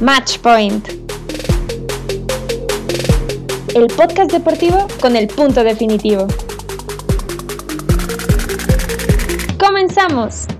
Match Point. El podcast deportivo con el punto definitivo. ¡Comenzamos!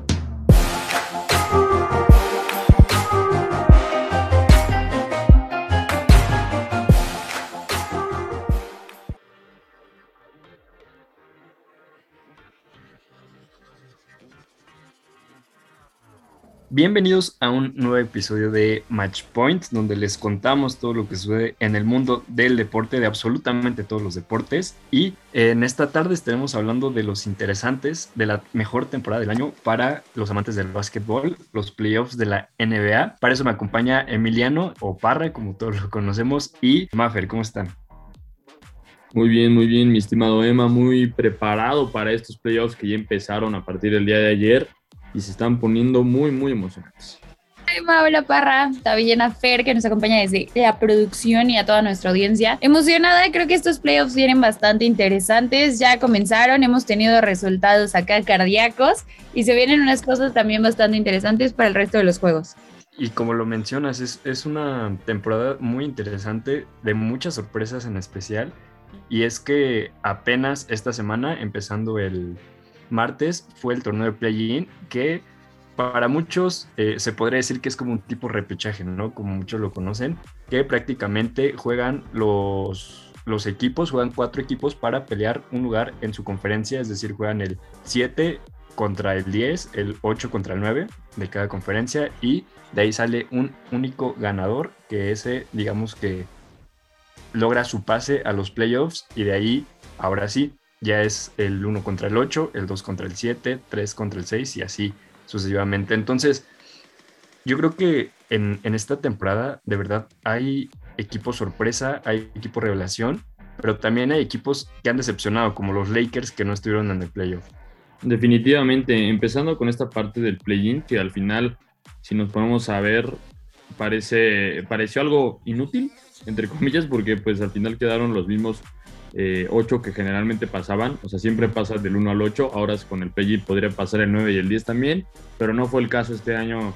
Bienvenidos a un nuevo episodio de Match Point, donde les contamos todo lo que sucede en el mundo del deporte, de absolutamente todos los deportes. Y en esta tarde estaremos hablando de los interesantes de la mejor temporada del año para los amantes del básquetbol, los playoffs de la NBA. Para eso me acompaña Emiliano o Parra, como todos lo conocemos, y Maffer. ¿Cómo están? Muy bien, muy bien, mi estimado Emma, muy preparado para estos playoffs que ya empezaron a partir del día de ayer y se están poniendo muy, muy emocionantes. Hola Parra, también a Fer que nos acompaña desde la producción y a toda nuestra audiencia. Emocionada, creo que estos playoffs vienen bastante interesantes, ya comenzaron, hemos tenido resultados acá cardíacos y se vienen unas cosas también bastante interesantes para el resto de los juegos. Y como lo mencionas, es, es una temporada muy interesante, de muchas sorpresas en especial, y es que apenas esta semana, empezando el, martes fue el torneo de play-in que para muchos eh, se podría decir que es como un tipo repechaje, ¿no? Como muchos lo conocen, que prácticamente juegan los, los equipos, juegan cuatro equipos para pelear un lugar en su conferencia, es decir, juegan el 7 contra el 10, el 8 contra el 9 de cada conferencia y de ahí sale un único ganador que ese, digamos que logra su pase a los playoffs y de ahí, ahora sí, ya es el 1 contra el 8, el 2 contra el 7, 3 contra el 6 y así sucesivamente. Entonces, yo creo que en, esta temporada de verdad hay equipos sorpresa, hay equipos revelación, pero también hay equipos que han decepcionado, como los Lakers que no estuvieron en el playoff. Definitivamente, empezando con esta parte del play-in, que al final, si nos ponemos a ver, parece, pareció algo inútil, entre comillas, porque pues al final quedaron los mismos eh, 8 que generalmente pasaban, o sea, siempre pasa del 1 al 8, ahora con el PG podría pasar el 9 y el 10 también, pero no fue el caso este año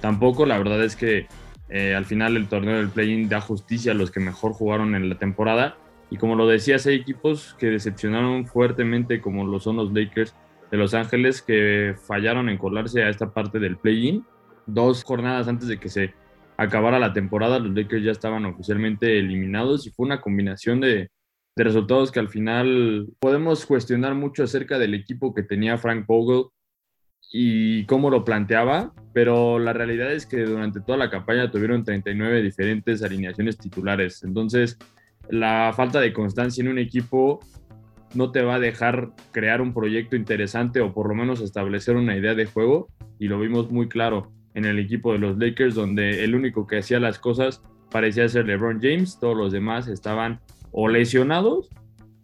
tampoco, la verdad es que eh, al final el torneo del play-in da justicia a los que mejor jugaron en la temporada, y como lo decías, hay equipos que decepcionaron fuertemente, como lo son los Lakers de Los Ángeles, que fallaron en colarse a esta parte del play-in, dos jornadas antes de que se acabara la temporada, los Lakers ya estaban oficialmente eliminados y fue una combinación de, de resultados que al final podemos cuestionar mucho acerca del equipo que tenía Frank Vogel y cómo lo planteaba, pero la realidad es que durante toda la campaña tuvieron 39 diferentes alineaciones titulares. Entonces, la falta de constancia en un equipo no te va a dejar crear un proyecto interesante o por lo menos establecer una idea de juego y lo vimos muy claro en el equipo de los Lakers donde el único que hacía las cosas parecía ser LeBron James, todos los demás estaban o lesionados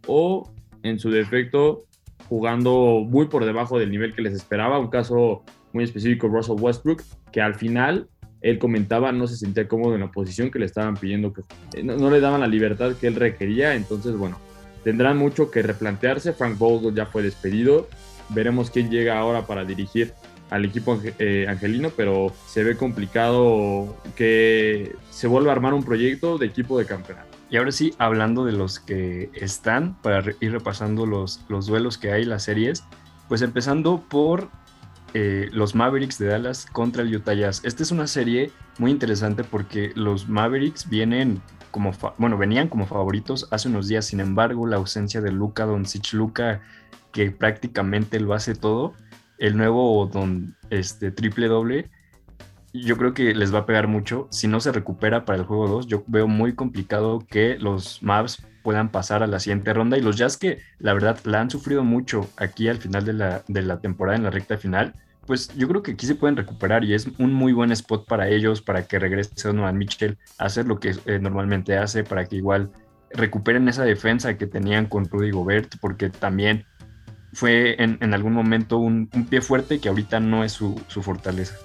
o en su defecto jugando muy por debajo del nivel que les esperaba. Un caso muy específico, Russell Westbrook, que al final él comentaba no se sentía cómodo en la posición que le estaban pidiendo, que eh, no, le daban la libertad que él requería. Entonces, bueno, tendrán mucho que replantearse. Frank Vogel ya fue despedido. Veremos quién llega ahora para dirigir al equipo eh, angelino, pero se ve complicado que se vuelva a armar un proyecto de equipo de campeonato. Y ahora sí, hablando de los que están, para ir repasando los, los duelos que hay, las series, pues empezando por eh, los Mavericks de Dallas contra el Utah Jazz. Esta es una serie muy interesante porque los Mavericks vienen como, bueno, venían como favoritos hace unos días, sin embargo, la ausencia de Luca Doncic, Luca que prácticamente lo hace todo, el nuevo don este triple doble yo creo que les va a pegar mucho. Si no se recupera para el juego 2, yo veo muy complicado que los Mavs puedan pasar a la siguiente ronda. Y los Jazz que la verdad la han sufrido mucho aquí al final de la, de la temporada, en la recta final, pues yo creo que aquí se pueden recuperar y es un muy buen spot para ellos, para que regrese Donovan Mitchell a hacer lo que eh, normalmente hace, para que igual recuperen esa defensa que tenían con Rudy Gobert, porque también fue en, algún momento un, pie fuerte que ahorita no es su fortaleza.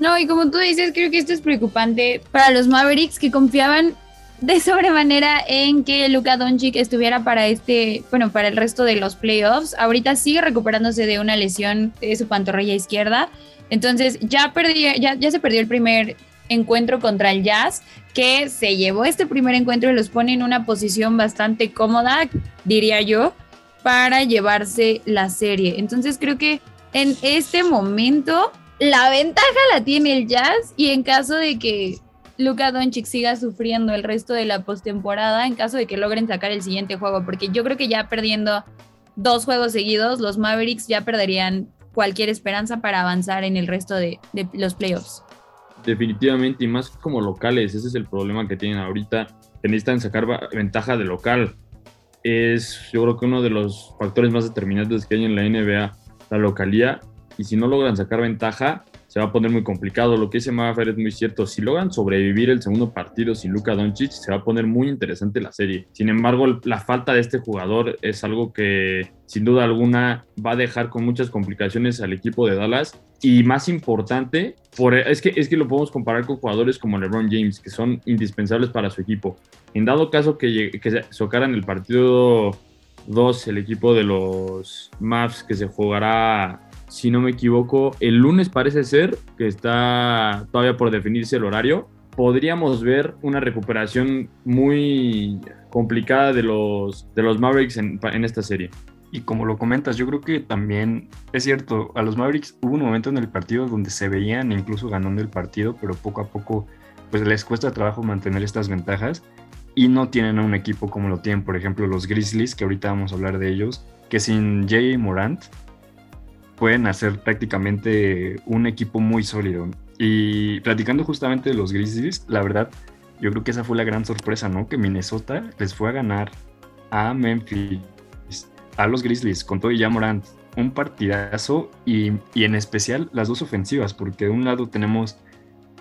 No, y como tú dices, creo que esto es preocupante para los Mavericks que confiaban de sobremanera en que Luka Doncic estuviera para este, bueno, para el resto de los playoffs. Ahorita sigue recuperándose de una lesión de su pantorrilla izquierda. Entonces ya perdió, ya, ya se perdió el primer encuentro contra el Jazz, que se llevó este primer encuentro y los pone en una posición bastante cómoda, diría yo, para llevarse la serie. Entonces creo que en este momento la ventaja la tiene el Jazz y en caso de que Luka Doncic siga sufriendo el resto de la postemporada, en caso de que logren sacar el siguiente juego, porque yo creo que ya perdiendo dos juegos seguidos, los Mavericks ya perderían cualquier esperanza para avanzar en el resto de, los playoffs. Definitivamente, y más como locales, ese es el problema que tienen ahorita, que necesitan sacar ventaja de local. Es yo creo que uno de los factores más determinantes que hay en la NBA, la localía, y si no logran sacar ventaja, se va a poner muy complicado. Lo que dice Maffer es muy cierto. Si logran sobrevivir el segundo partido sin Luka Doncic, se va a poner muy interesante la serie. Sin embargo, la falta de este jugador es algo que sin duda alguna va a dejar con muchas complicaciones al equipo de Dallas. Y más importante, por, es, que, es que lo podemos comparar con jugadores como LeBron James, que son indispensables para su equipo. En dado caso que, que socaran el partido 2, el equipo de los Mavs que se jugará si no me equivoco, el lunes parece ser que está todavía por definirse el horario. Podríamos ver una recuperación muy complicada de los, de los Mavericks en, esta serie. Y como lo comentas, yo creo que también es cierto, a los Mavericks hubo un momento en el partido donde se veían incluso ganando el partido, pero poco a poco pues les cuesta trabajo mantener estas ventajas y no tienen un equipo como lo tienen, por ejemplo, los Grizzlies, que ahorita vamos a hablar de ellos, que sin Jay Morant pueden hacer prácticamente un equipo muy sólido. Y platicando justamente de los Grizzlies, la verdad, yo creo que esa fue la gran sorpresa, ¿no? Que Minnesota les fue a ganar a Memphis, a los Grizzlies, con todo y ya Morant. Un partidazo y, y, en especial las dos ofensivas, porque de un lado tenemos,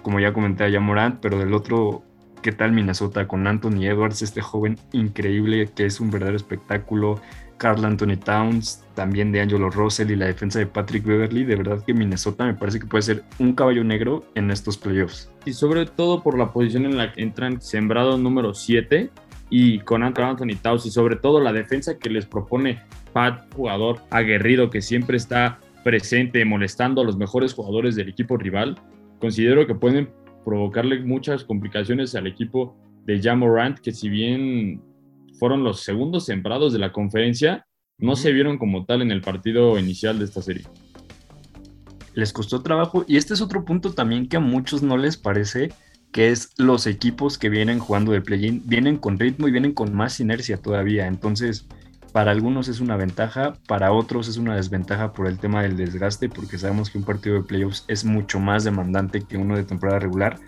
como ya comenté, a Morant, pero del otro, ¿qué tal Minnesota con Anthony Edwards, este joven increíble que es un verdadero espectáculo? Carl Anthony Towns, también de Angelo Russell y la defensa de Patrick Beverly. De verdad que Minnesota me parece que puede ser un caballo negro en estos playoffs. Y sobre todo por la posición en la que entran sembrado número 7 y con Anthony Towns y sobre todo la defensa que les propone Pat, jugador aguerrido que siempre está presente molestando a los mejores jugadores del equipo rival. Considero que pueden provocarle muchas complicaciones al equipo de Jamorant, que si bien fueron los segundos sembrados de la conferencia, no se vieron como tal en el partido inicial de esta serie. Les costó trabajo y este es otro punto también que a muchos no les parece, que es los equipos que vienen jugando de play-in, vienen con ritmo y vienen con más inercia todavía. Entonces, para algunos es una ventaja, para otros es una desventaja por el tema del desgaste, porque sabemos que un partido de playoffs es mucho más demandante que uno de temporada regular,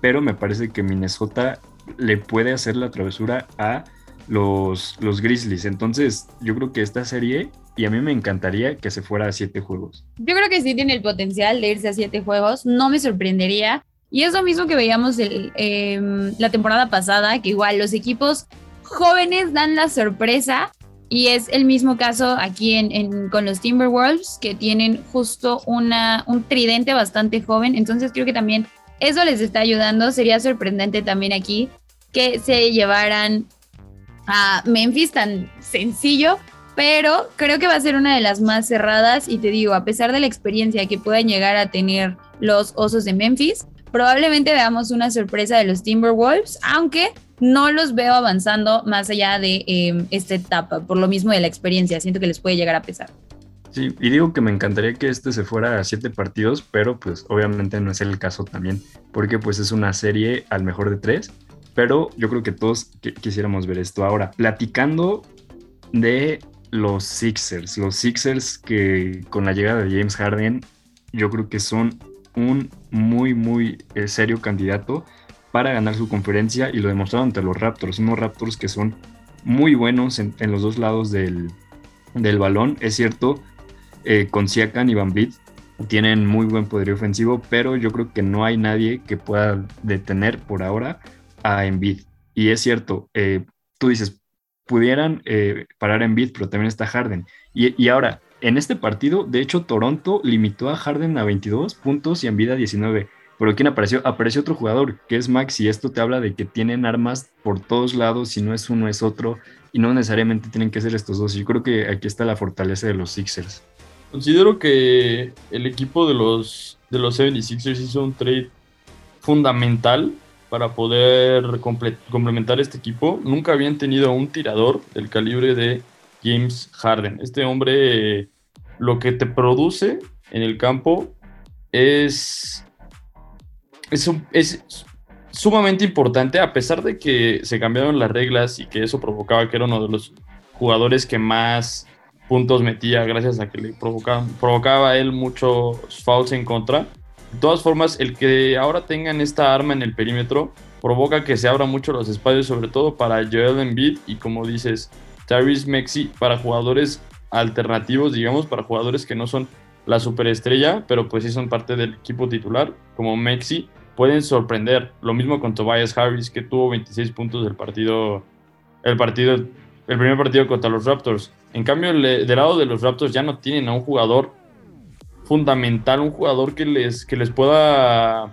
pero me parece que Minnesota le puede hacer la travesura a los, los Grizzlies. Entonces, yo creo que esta serie, y a mí me encantaría que se fuera a siete juegos. Yo creo que sí tiene el potencial de irse a siete juegos, no me sorprendería. Y es lo mismo que veíamos el, em, la temporada pasada, que igual los equipos jóvenes dan la sorpresa. Y es el mismo caso aquí en, con los Timberwolves, que tienen justo una, un tridente bastante joven. Entonces creo que también eso les está ayudando. Sería sorprendente también aquí que se llevaran a Memphis tan sencillo, pero creo que va a ser una de las más cerradas y te digo, a pesar de la experiencia que puedan llegar a tener los Osos de Memphis, probablemente veamos una sorpresa de los Timberwolves, aunque no los veo avanzando más allá de em, esta etapa, por lo mismo de la experiencia, siento que les puede llegar a pesar. Sí, y digo que me encantaría que este se fuera a siete partidos, pero pues obviamente no es el caso también, porque pues es una serie al mejor de tres pero yo creo que todos quisiéramos ver esto. Ahora, platicando de los Sixers, los Sixers que con la llegada de James Harden, yo creo que son un muy, muy eh, serio candidato para ganar su conferencia y lo demostraron ante los Raptors, unos Raptors que son muy buenos en, los dos lados del, balón. Es cierto, eh, con Siakam y Van Vliet tienen muy buen poder ofensivo, pero yo creo que no hay nadie que pueda detener por ahora a Embiid. Y es cierto, eh, tú dices, pudieran eh, parar a Embiid, pero también está Harden. Y, ahora, en este partido, de hecho, Toronto limitó a Harden a 22 puntos y Embiid a 19. Pero ¿quién apareció? Apareció otro jugador, que es Max, y esto te habla de que tienen armas por todos lados, si no es uno es otro, y no necesariamente tienen que ser estos dos. Yo creo que aquí está la fortaleza de los Sixers. Considero que el equipo de los, de los 76ers hizo un trade fundamental para poder complementar este equipo. Nunca habían tenido un tirador del calibre de James Harden. Este hombre lo que te produce en el campo es, es, es sumamente importante, a pesar de que se cambiaron las reglas y que eso provocaba que era uno de los jugadores que más puntos metía gracias a que le provocaba, provocaba él muchos fouls en contra. De todas formas, el que ahora tengan esta arma en el perímetro provoca que se abran mucho los espacios, sobre todo para Joel Embiid y como dices, Tyrese Mexi para jugadores alternativos, digamos, para jugadores que no son la superestrella, pero pues sí son parte del equipo titular, como Mexi, pueden sorprender. Lo mismo con Tobias Harris, que tuvo 26 puntos del partido, el partido, el primer partido contra los Raptors. En cambio, del lado de los Raptors ya no tienen a un jugador fundamental, un jugador que les, que les pueda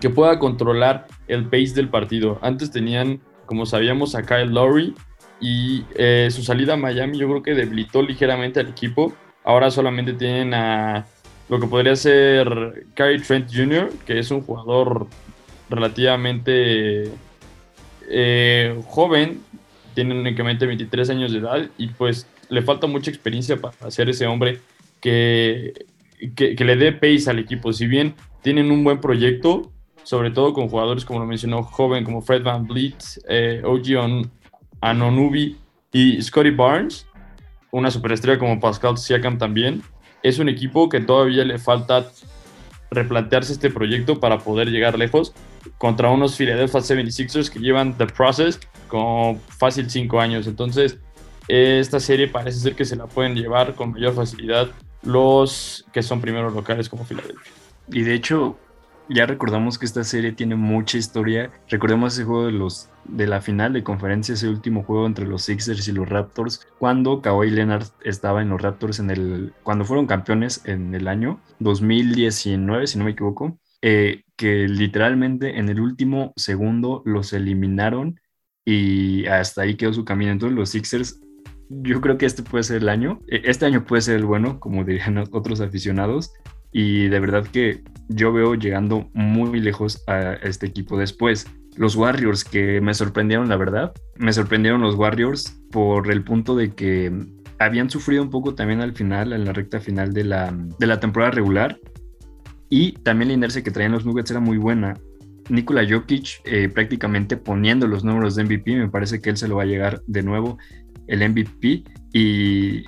que pueda controlar el pace del partido. Antes tenían, como sabíamos, a Kyle Lowry y eh, su salida a Miami yo creo que debilitó ligeramente al equipo. Ahora solamente tienen a lo que podría ser Kyrie Trent Jr., que es un jugador relativamente eh, joven, tiene únicamente 23 años de edad y pues le falta mucha experiencia para ser ese hombre que, que, le dé pace al equipo. Si bien tienen un buen proyecto, sobre todo con jugadores como lo mencionó joven, como Fred Van Vliet, eh, OG Anonubi y Scotty Barnes, una superestrella como Pascal Siakam también, es un equipo que todavía le falta replantearse este proyecto para poder llegar lejos contra unos Philadelphia 76ers que llevan The Process con fácil cinco años. Entonces, esta serie parece ser que se la pueden llevar con mayor facilidad los que son primeros locales como Filadelfia. Y de hecho, ya recordamos que esta serie tiene mucha historia. Recordemos ese juego de los de la final de conferencia, ese último juego entre los Sixers y los Raptors, cuando Kawhi Leonard estaba en los Raptors en el cuando fueron campeones en el año 2019, si no me equivoco, eh, que literalmente en el último segundo los eliminaron y hasta ahí quedó su camino. Entonces los Sixers yo creo que este puede ser el año. E, este año puede ser el bueno, como dirían otros aficionados y de verdad que yo veo llegando muy lejos a este equipo después. Los Warriors que me sorprendieron, la verdad, me sorprendieron los Warriors por el punto de que habían sufrido un poco también al final, en la recta final de la, de la temporada regular. Y también la inercia que traían los Nuggets era muy buena. Nikola Jokic eh, prácticamente poniendo los números de MVP, me parece que él se lo va a llegar de nuevo el MVP. Y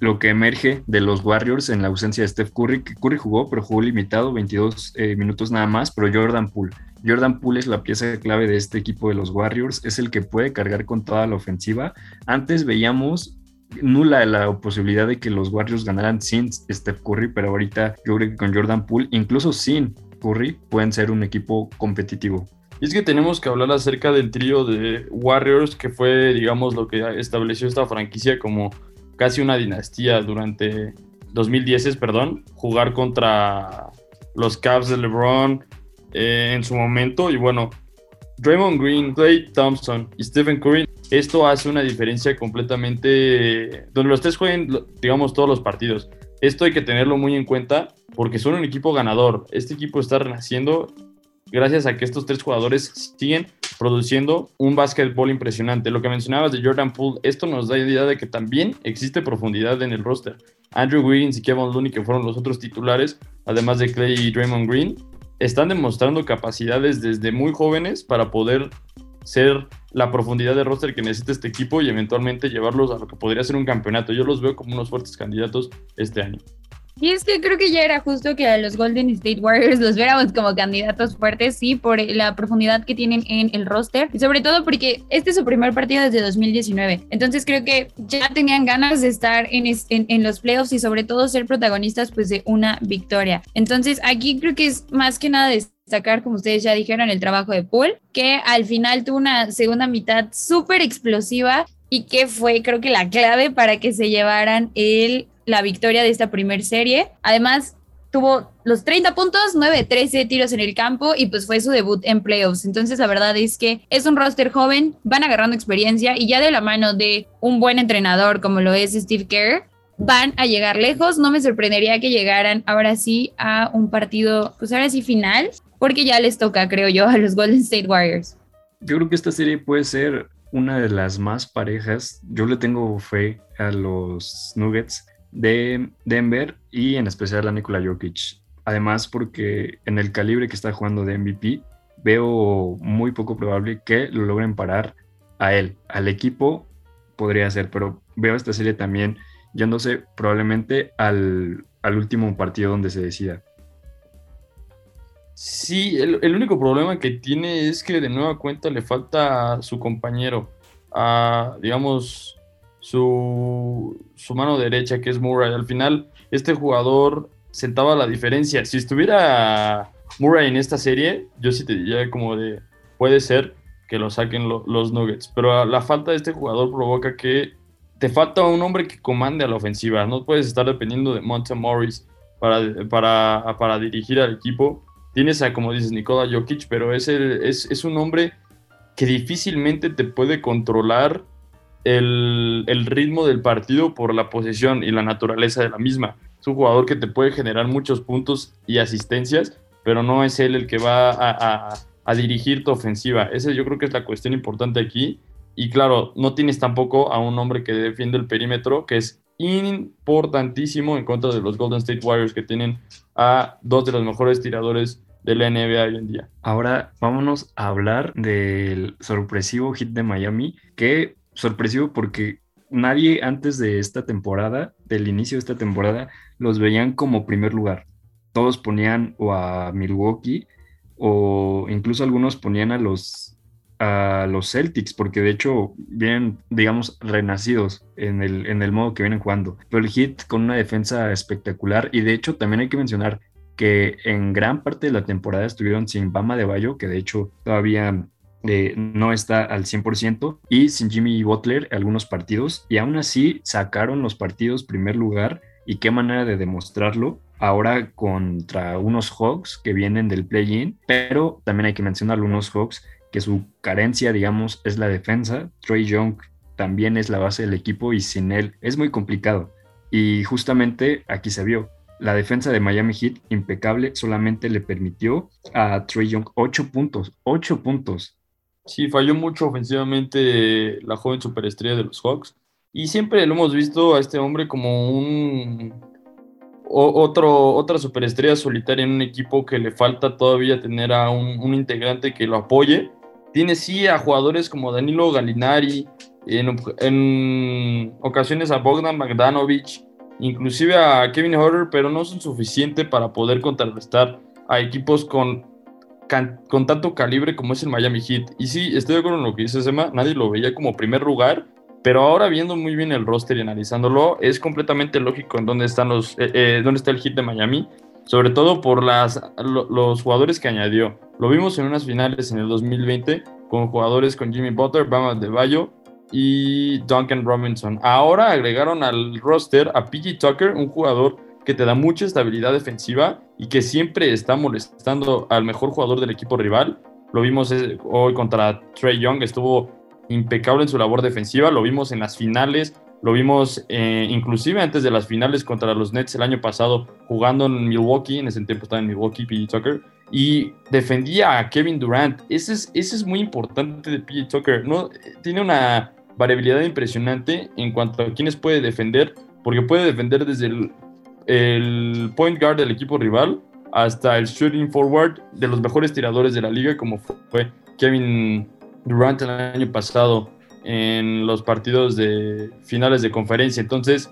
lo que emerge de los Warriors en la ausencia de Steph Curry, que Curry jugó, pero jugó limitado, 22 eh, minutos nada más, pero Jordan Poole. Jordan Poole es la pieza clave de este equipo de los Warriors, es el que puede cargar con toda la ofensiva. Antes veíamos nula la posibilidad de que los Warriors ganaran sin Steph Curry, pero ahorita yo creo que con Jordan Poole, incluso sin Curry, pueden ser un equipo competitivo. Y es que tenemos que hablar acerca del trío de Warriors, que fue, digamos, lo que estableció esta franquicia como casi una dinastía durante 2010, perdón, jugar contra los Cavs de LeBron eh, en su momento. Y bueno, Draymond Green, Clay Thompson y Stephen Curry, esto hace una diferencia completamente donde los tres jueguen, digamos, todos los partidos. Esto hay que tenerlo muy en cuenta porque son un equipo ganador. Este equipo está renaciendo gracias a que estos tres jugadores siguen produciendo un básquetbol impresionante. Lo que mencionabas de Jordan Poole, esto nos da idea de que también existe profundidad en el roster. Andrew Wiggins y Kevin Looney, que fueron los otros titulares, además de Clay y Draymond Green, están demostrando capacidades desde muy jóvenes para poder ser la profundidad de roster que necesita este equipo y eventualmente llevarlos a lo que podría ser un campeonato. Yo los veo como unos fuertes candidatos este año. Y es que creo que ya era justo que a los Golden State Warriors los viéramos como candidatos fuertes, sí, por la profundidad que tienen en el roster y sobre todo porque este es su primer partido desde 2019. Entonces creo que ya tenían ganas de estar en, en, los playoffs y sobre todo ser protagonistas pues de una victoria. Entonces aquí creo que es más que nada destacar, como ustedes ya dijeron, el trabajo de Paul, que al final tuvo una segunda mitad súper explosiva y que fue creo que la clave para que se llevaran el la victoria de esta primer serie. Además, tuvo los 30 puntos, 9, 13 tiros en el campo y pues fue su debut en playoffs. Entonces la verdad es que es un roster joven, van agarrando experiencia y ya de la mano de un buen entrenador como lo es Steve Kerr, van a llegar lejos. No me sorprendería que llegaran ahora sí a un partido, pues ahora sí final, porque ya les toca, creo yo, a los Golden State Warriors. Yo creo que esta serie puede ser una de las más parejas. Yo le tengo fe a los Nuggets de Denver y en especial a Nikola Jokic. Además, porque en el calibre que está jugando de MVP, veo muy poco probable que lo logren parar a él. Al equipo podría ser, pero veo esta serie también yéndose probablemente al, último partido donde se decida. Sí, el, único problema que tiene es que de nueva cuenta le falta a su compañero, a, digamos, su, su mano derecha, que es Murray. Al final, este jugador sentaba la diferencia. Si estuviera Murray en esta serie, yo sí te diría como de, puede ser que lo saquen los Nuggets, pero la falta de este jugador provoca que te falta un hombre que comande a la ofensiva. No puedes estar dependiendo de Monte Morris para, para, para dirigir al equipo. Tienes a, como dices, Nikola Jokic, pero es, es, es un hombre que difícilmente te puede controlar el, el, ritmo del partido por la posesión y la naturaleza de la misma. Es un jugador que te puede generar muchos puntos y asistencias, pero no es él el que va a, dirigir tu ofensiva. Esa yo creo que es la cuestión importante aquí. Y claro, no tienes tampoco a un hombre que defiende el perímetro, que es importantísimo en contra de los Golden State Warriors, que tienen a dos de los mejores tiradores de la NBA hoy en día. Ahora vámonos a hablar del sorpresivo hit de Miami, que sorpresivo porque nadie antes de esta temporada, del inicio de esta temporada, los veían como primer lugar. Todos ponían o a Milwaukee o incluso algunos ponían a los a los Celtics, porque de hecho vienen, digamos, renacidos en el, en el modo que vienen jugando. Pero el Hit con una defensa espectacular y de hecho también hay que mencionar que en gran parte de la temporada estuvieron sin Bama de Bayo, que de hecho todavía eh, no está al 100%, y sin Jimmy Butler algunos partidos, y aún así sacaron los partidos primer lugar, y qué manera de demostrarlo ahora contra unos Hawks que vienen del play-in, pero también hay que mencionar unos Hawks que su carencia, digamos, es la defensa. Trey Young también es la base del equipo y sin él es muy complicado. Y justamente aquí se vio. La defensa de Miami Heat, impecable, solamente le permitió a Trey Young 8 puntos, 8 puntos. Sí, falló mucho ofensivamente la joven superestrella de los Hawks. Y siempre lo hemos visto a este hombre como un otro, otra superestrella solitaria en un equipo que le falta todavía tener a un, integrante que lo apoye. Tiene sí a jugadores como Danilo Galinari, en, ocasiones a Bogdan Magdanovic, inclusive a Kevin Horner, pero no son suficientes para poder contrarrestar a equipos con con tanto calibre como es el Miami Heat. Y sí, estoy de acuerdo en lo que dice Sema, nadie lo veía como primer lugar, pero ahora viendo muy bien el roster y analizándolo, es completamente lógico en dónde están los, eh, eh, dónde está el Heat de Miami, sobre todo por las, los jugadores que añadió. Lo vimos en unas finales en el 2020 con jugadores con Jimmy Butler, Bama de Bayo y Duncan Robinson. Ahora agregaron al roster a PG Tucker, un jugador que te da mucha estabilidad defensiva y que siempre está molestando al mejor jugador del equipo rival. Lo vimos eh, hoy contra Trey Young, estuvo impecable en su labor defensiva, lo vimos en las finales, lo vimos eh, inclusive antes de las finales contra los Nets el año pasado, jugando en Milwaukee, en ese tiempo estaba en Milwaukee, PJ Tucker, y defendía a Kevin Durant. Ese es, ese es muy importante de PJ Tucker, ¿no? Tiene una variabilidad impresionante en cuanto a quienes puede defender, porque puede defender desde el el point guard del equipo rival hasta el shooting forward de los mejores tiradores de la liga, como fue Kevin Durant el año pasado en los partidos de finales de conferencia. Entonces,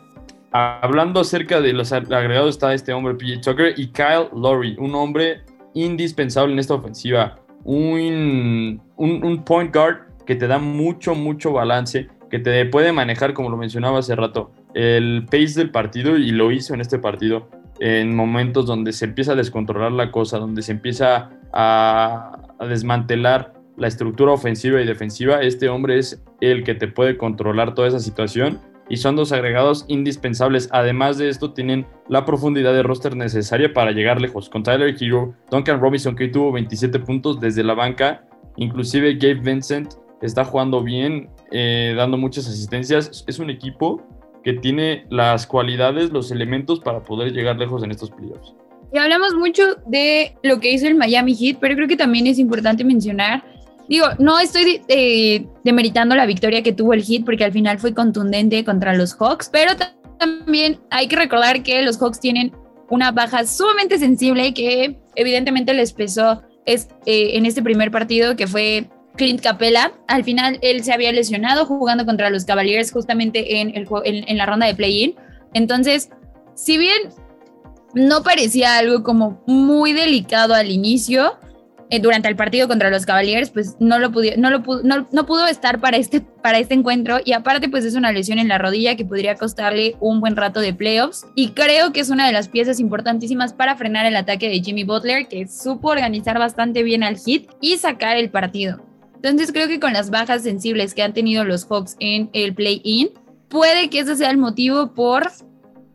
hablando acerca de los agregados, está este hombre, PJ Tucker, y Kyle Lowry, un hombre indispensable en esta ofensiva, un, un, un point guard que te da mucho, mucho balance, que te puede manejar, como lo mencionaba hace rato, el pace del partido y lo hizo en este partido en momentos donde se empieza a descontrolar la cosa, donde se empieza a, desmantelar la estructura ofensiva y defensiva, este hombre es el que te puede controlar toda esa situación y son dos agregados indispensables. Además de esto, tienen la profundidad de roster necesaria para llegar lejos. Con Tyler Hero, Duncan Robinson, que tuvo 27 puntos desde la banca, inclusive Gabe Vincent está jugando bien, eh, dando muchas asistencias. Es un equipo que tiene las cualidades, los elementos para poder llegar lejos en estos playoffs. Y hablamos mucho de lo que hizo el Miami Heat, pero creo que también es importante mencionar, digo, no estoy eh, demeritando la victoria que tuvo el Heat porque al final fue contundente contra los Hawks, pero también hay que recordar que los Hawks tienen una baja sumamente sensible que evidentemente les pesó es, eh, en este primer partido que fue Clint Capella. Al final él se había lesionado jugando contra los Cavaliers justamente en, la ronda de play-in. Entonces, si bien no parecía algo como muy delicado al inicio, eh, durante el partido contra los Cavaliers, pues no lo, pudo, no, lo estar para este, para este encuentro y aparte pues es una lesión en la rodilla que podría costarle un buen rato de playoffs y creo que es una de las piezas importantísimas para frenar el ataque de Jimmy Butler que supo organizar bastante bien al hit y sacar el partido. Entonces creo que con las bajas sensibles que han tenido los Hawks en el play-in, puede que ese sea el motivo por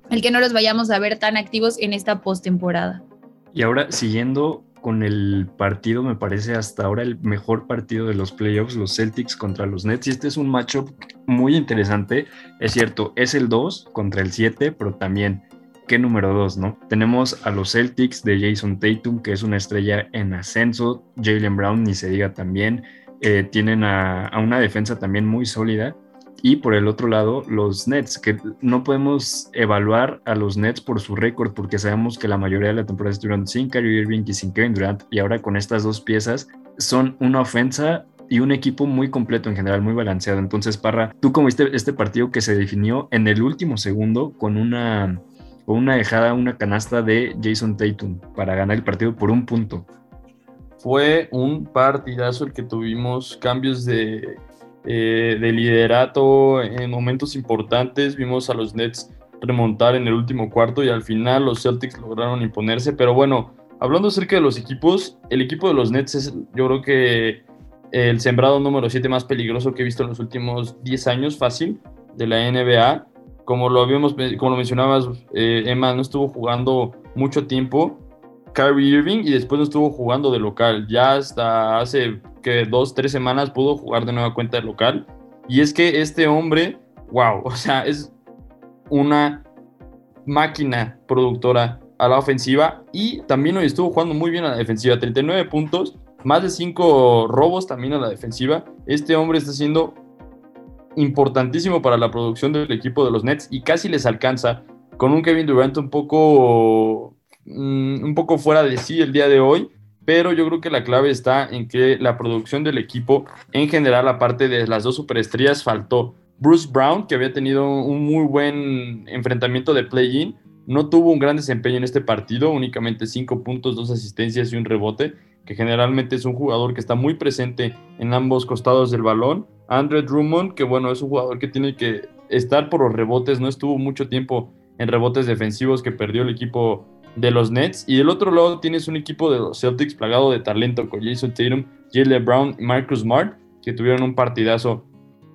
el que no los vayamos a ver tan activos en esta postemporada. Y ahora siguiendo con el partido, me parece hasta ahora el mejor partido de los playoffs, los Celtics contra los Nets. Y este es un matchup muy interesante. Es cierto, es el 2 contra el 7, pero también, ¿qué número 2, no? Tenemos a los Celtics de Jason Tatum, que es una estrella en ascenso. Jalen Brown, ni se diga también. Eh, tienen a, a una defensa también muy sólida. Y por el otro lado, los Nets, que no podemos evaluar a los Nets por su récord, porque sabemos que la mayoría de la temporada estuvieron sin Kyrie Irving y sin Kevin Durant, y ahora con estas dos piezas son una ofensa y un equipo muy completo en general, muy balanceado. Entonces, Parra, tú como viste este partido que se definió en el último segundo con una, con una dejada, una canasta de Jason Tatum para ganar el partido por un punto. Fue un partidazo el que tuvimos, cambios de eh, de liderato en momentos importantes. Vimos a los Nets remontar en el último cuarto y al final los Celtics lograron imponerse. Pero bueno, hablando acerca de los equipos, el equipo de los Nets es yo creo que el sembrado número 7 más peligroso que he visto en los últimos 10 años, fácil, de la NBA. Como lo, habíamos, como lo mencionabas, eh, Emma no estuvo jugando mucho tiempo. Kyrie Irving y después no estuvo jugando de local. Ya hasta hace que dos, tres semanas pudo jugar de nueva cuenta de local. Y es que este hombre, wow, o sea, es una máquina productora a la ofensiva y también hoy estuvo jugando muy bien a la defensiva, 39 puntos, más de 5 robos también a la defensiva. Este hombre está siendo importantísimo para la producción del equipo de los Nets y casi les alcanza con un Kevin Durant un poco, mm, un poco fuera de sí el día de hoy pero yo creo que la clave está en que la producción del equipo en general, aparte de las dos superestrellas, faltó. Bruce Brown, que había tenido un muy buen enfrentamiento de play-in, no tuvo un gran desempeño en este partido, únicamente cinco puntos, dos asistencias y un rebote, que generalmente es un jugador que está muy presente en ambos costados del balón. Andre Drummond, que bueno, es un jugador que tiene que estar por los rebotes, no estuvo mucho tiempo en rebotes defensivos que perdió el equipo de los Nets. Y del otro lado tienes un equipo de los Celtics plagado de talento con Jason Tatum, Jalen Brown y Marcus Smart, que tuvieron un partidazo.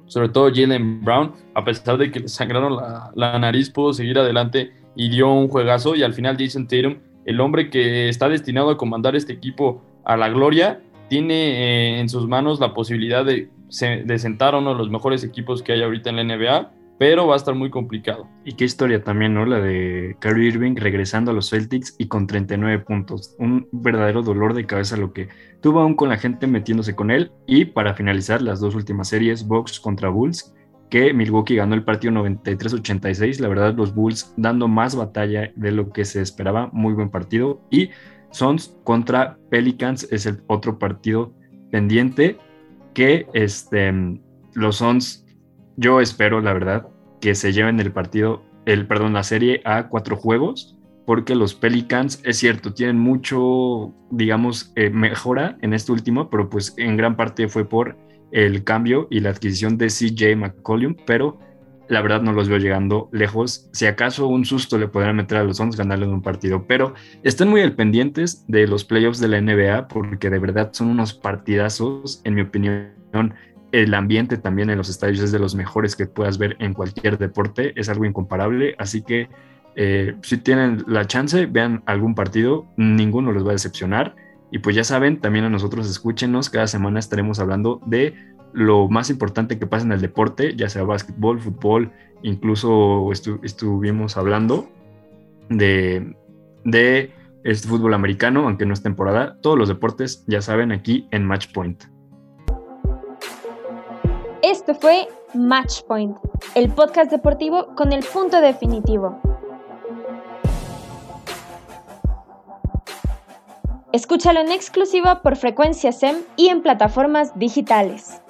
Sobre todo Jalen Brown, a pesar de que le sangraron la, nariz, pudo seguir adelante y dio un juegazo. Y al final Jason Tatum, el hombre que está destinado a comandar este equipo a la gloria, tiene eh, en sus manos la posibilidad de, de sentar uno de los mejores equipos que hay ahorita en la NBA pero va a estar muy complicado. Y qué historia también, ¿no? La de Kyrie Irving regresando a los Celtics y con 39 puntos. Un verdadero dolor de cabeza lo que tuvo aún con la gente metiéndose con él. Y para finalizar, las dos últimas series, Bucks contra Bulls, que Milwaukee ganó el partido 93-86. La verdad, los Bulls dando más batalla de lo que se esperaba. Muy buen partido. Y Suns contra Pelicans es el otro partido pendiente que este, los Suns yo espero, la verdad, que se lleven el partido, el, perdón, la serie a cuatro juegos, porque los Pelicans, es cierto, tienen mucho, digamos, eh, mejora en este último, pero pues en gran parte fue por el cambio y la adquisición de CJ McCollum, pero la verdad no los veo llegando lejos. Si acaso un susto le podrán meter a los Suns ganarle en un partido, pero estén muy al pendientes de los playoffs de la NBA porque de verdad son unos partidazos, en mi opinión, el ambiente también en los estadios es de los mejores que puedas ver en cualquier deporte, es algo incomparable, así que eh, si tienen la chance, vean algún partido, ninguno los va a decepcionar. Y pues ya saben, también a nosotros escúchenos, cada semana estaremos hablando de lo más importante que pasa en el deporte, ya sea básquetbol, fútbol, incluso estuvimos hablando de, este fútbol americano, aunque no es temporada. Todos los deportes, ya saben, aquí en Match Point. Esto fue Match Point, el podcast deportivo con el punto definitivo. Escúchalo en exclusiva por frecuencia SEM y en plataformas digitales.